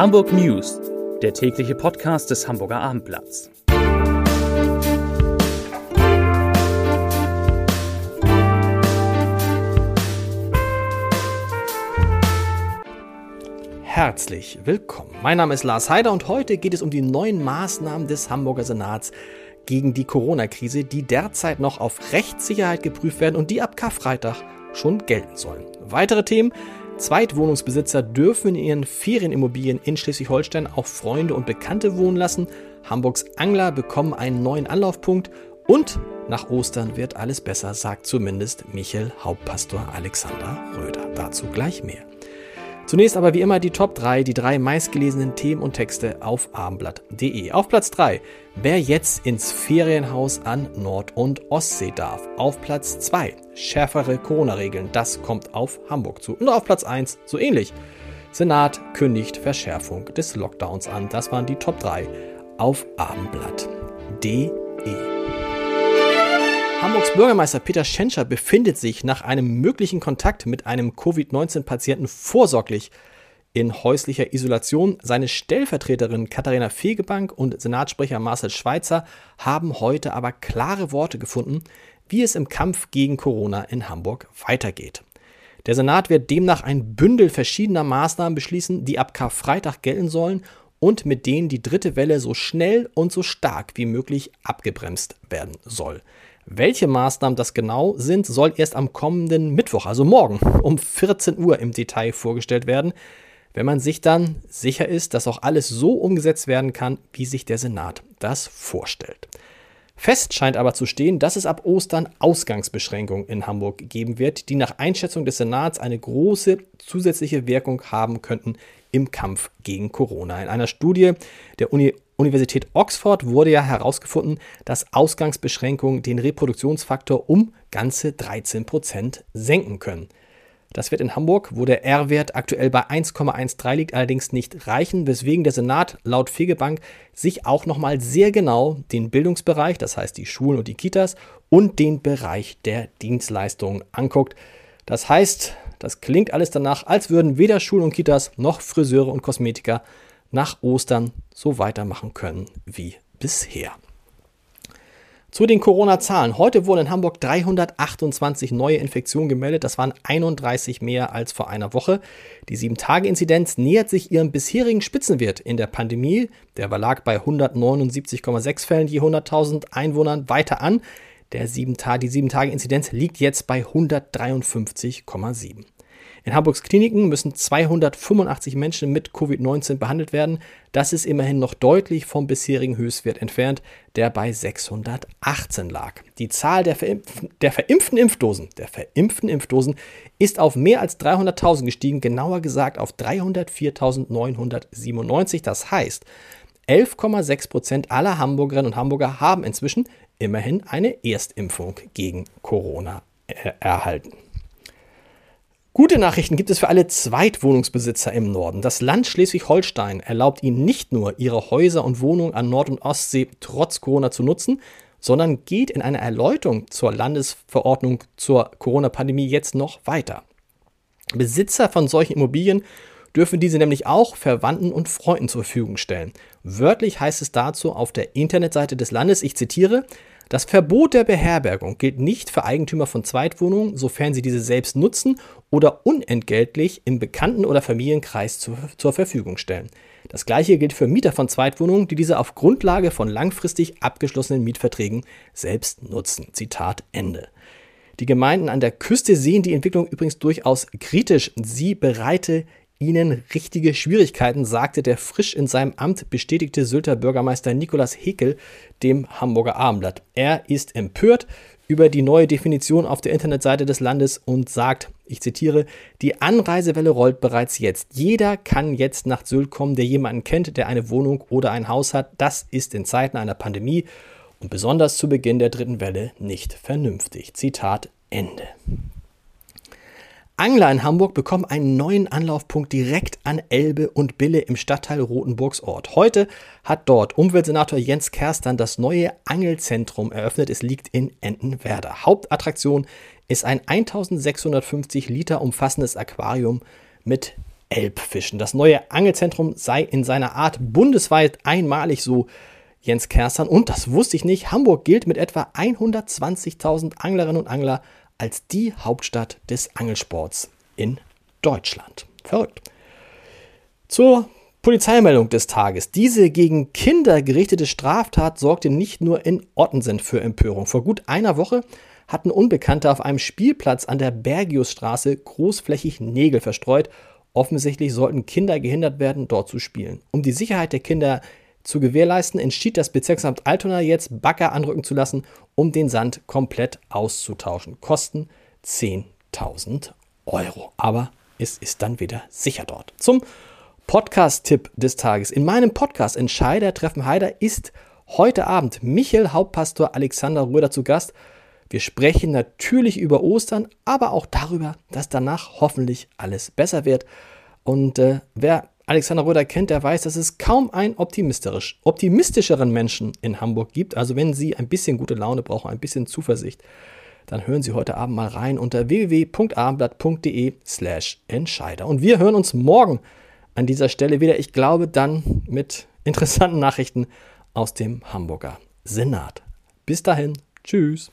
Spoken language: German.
Hamburg News, der tägliche Podcast des Hamburger Abendblatts. Herzlich willkommen. Mein Name ist Lars Heider und heute geht es um die neuen Maßnahmen des Hamburger Senats gegen die Corona-Krise, die derzeit noch auf Rechtssicherheit geprüft werden und die ab Karfreitag schon gelten sollen. Weitere Themen Zweitwohnungsbesitzer dürfen in ihren Ferienimmobilien in Schleswig-Holstein auch Freunde und Bekannte wohnen lassen. Hamburgs Angler bekommen einen neuen Anlaufpunkt und nach Ostern wird alles besser, sagt zumindest Michel Hauptpastor Alexander Röder. Dazu gleich mehr. Zunächst aber wie immer die Top 3, die drei meistgelesenen Themen und Texte auf abendblatt.de. Auf Platz 3, wer jetzt ins Ferienhaus an Nord- und Ostsee darf. Auf Platz 2, schärfere Corona-Regeln, das kommt auf Hamburg zu. Und auf Platz 1, so ähnlich. Senat kündigt Verschärfung des Lockdowns an. Das waren die Top 3 auf abendblatt.de. Hamburgs Bürgermeister Peter Schenscher befindet sich nach einem möglichen Kontakt mit einem Covid-19-Patienten vorsorglich in häuslicher Isolation. Seine Stellvertreterin Katharina Fegebank und Senatssprecher Marcel Schweitzer haben heute aber klare Worte gefunden, wie es im Kampf gegen Corona in Hamburg weitergeht. Der Senat wird demnach ein Bündel verschiedener Maßnahmen beschließen, die ab Karfreitag gelten sollen und mit denen die dritte Welle so schnell und so stark wie möglich abgebremst werden soll. Welche Maßnahmen das genau sind, soll erst am kommenden Mittwoch, also morgen, um 14 Uhr im Detail vorgestellt werden, wenn man sich dann sicher ist, dass auch alles so umgesetzt werden kann, wie sich der Senat das vorstellt. Fest scheint aber zu stehen, dass es ab Ostern Ausgangsbeschränkungen in Hamburg geben wird, die nach Einschätzung des Senats eine große zusätzliche Wirkung haben könnten im Kampf gegen Corona. In einer Studie der Uni Universität Oxford wurde ja herausgefunden, dass Ausgangsbeschränkungen den Reproduktionsfaktor um ganze 13 Prozent senken können. Das wird in Hamburg, wo der R-Wert aktuell bei 1,13 liegt, allerdings nicht reichen, weswegen der Senat laut Fegebank sich auch nochmal sehr genau den Bildungsbereich, das heißt die Schulen und die Kitas, und den Bereich der Dienstleistungen anguckt. Das heißt, das klingt alles danach, als würden weder Schulen und Kitas noch Friseure und Kosmetiker nach Ostern so weitermachen können wie bisher. Zu den Corona-Zahlen. Heute wurden in Hamburg 328 neue Infektionen gemeldet. Das waren 31 mehr als vor einer Woche. Die 7-Tage-Inzidenz nähert sich ihrem bisherigen Spitzenwert in der Pandemie. Der lag bei 179,6 Fällen je 100.000 Einwohnern weiter an. Der 7 die 7-Tage-Inzidenz liegt jetzt bei 153,7. In Hamburgs Kliniken müssen 285 Menschen mit Covid-19 behandelt werden. Das ist immerhin noch deutlich vom bisherigen Höchstwert entfernt, der bei 618 lag. Die Zahl der, verimpften, der verimpften Impfdosen, der verimpften Impfdosen ist auf mehr als 300.000 gestiegen, genauer gesagt auf 304.997. Das heißt, 11,6 Prozent aller Hamburgerinnen und Hamburger haben inzwischen immerhin eine Erstimpfung gegen Corona erhalten. Gute Nachrichten gibt es für alle Zweitwohnungsbesitzer im Norden. Das Land Schleswig-Holstein erlaubt ihnen nicht nur, ihre Häuser und Wohnungen an Nord- und Ostsee trotz Corona zu nutzen, sondern geht in einer Erläuterung zur Landesverordnung zur Corona-Pandemie jetzt noch weiter. Besitzer von solchen Immobilien dürfen diese nämlich auch Verwandten und Freunden zur Verfügung stellen. Wörtlich heißt es dazu auf der Internetseite des Landes, ich zitiere, das Verbot der Beherbergung gilt nicht für Eigentümer von Zweitwohnungen, sofern sie diese selbst nutzen oder unentgeltlich im Bekannten- oder Familienkreis zur, zur Verfügung stellen. Das gleiche gilt für Mieter von Zweitwohnungen, die diese auf Grundlage von langfristig abgeschlossenen Mietverträgen selbst nutzen. Zitat Ende. Die Gemeinden an der Küste sehen die Entwicklung übrigens durchaus kritisch. Sie bereite ihnen richtige Schwierigkeiten, sagte der frisch in seinem Amt bestätigte Sylter Bürgermeister Nikolaus Hekel dem Hamburger Abendblatt. Er ist empört über die neue Definition auf der Internetseite des Landes und sagt, ich zitiere, die Anreisewelle rollt bereits jetzt. Jeder kann jetzt nach Sylt kommen, der jemanden kennt, der eine Wohnung oder ein Haus hat. Das ist in Zeiten einer Pandemie und besonders zu Beginn der dritten Welle nicht vernünftig. Zitat Ende. Angler in Hamburg bekommen einen neuen Anlaufpunkt direkt an Elbe und Bille im Stadtteil Rotenburgs Ort. Heute hat dort Umweltsenator Jens Kerstern das neue Angelzentrum eröffnet. Es liegt in Entenwerder. Hauptattraktion ist ein 1650 Liter umfassendes Aquarium mit Elbfischen. Das neue Angelzentrum sei in seiner Art bundesweit einmalig, so Jens Kerstan. Und das wusste ich nicht. Hamburg gilt mit etwa 120.000 Anglerinnen und Angler als die Hauptstadt des Angelsports in Deutschland. Verrückt. Zur Polizeimeldung des Tages. Diese gegen Kinder gerichtete Straftat sorgte nicht nur in Ottensen für Empörung. Vor gut einer Woche hatten Unbekannte auf einem Spielplatz an der Bergiusstraße großflächig Nägel verstreut. Offensichtlich sollten Kinder gehindert werden, dort zu spielen. Um die Sicherheit der Kinder zu gewährleisten, entschied das Bezirksamt Altona jetzt, Bagger anrücken zu lassen, um den Sand komplett auszutauschen. Kosten 10.000 Euro. Aber es ist dann wieder sicher dort. Zum Podcast-Tipp des Tages. In meinem Podcast Entscheider treffen Heider ist heute Abend Michael Hauptpastor Alexander Röder zu Gast. Wir sprechen natürlich über Ostern, aber auch darüber, dass danach hoffentlich alles besser wird. Und äh, wer Alexander Röder kennt, der weiß, dass es kaum einen optimistisch, optimistischeren Menschen in Hamburg gibt. Also wenn Sie ein bisschen gute Laune brauchen, ein bisschen Zuversicht, dann hören Sie heute Abend mal rein unter www.abendblatt.de slash Entscheider. Und wir hören uns morgen an dieser Stelle wieder. Ich glaube dann mit interessanten Nachrichten aus dem Hamburger Senat. Bis dahin, tschüss.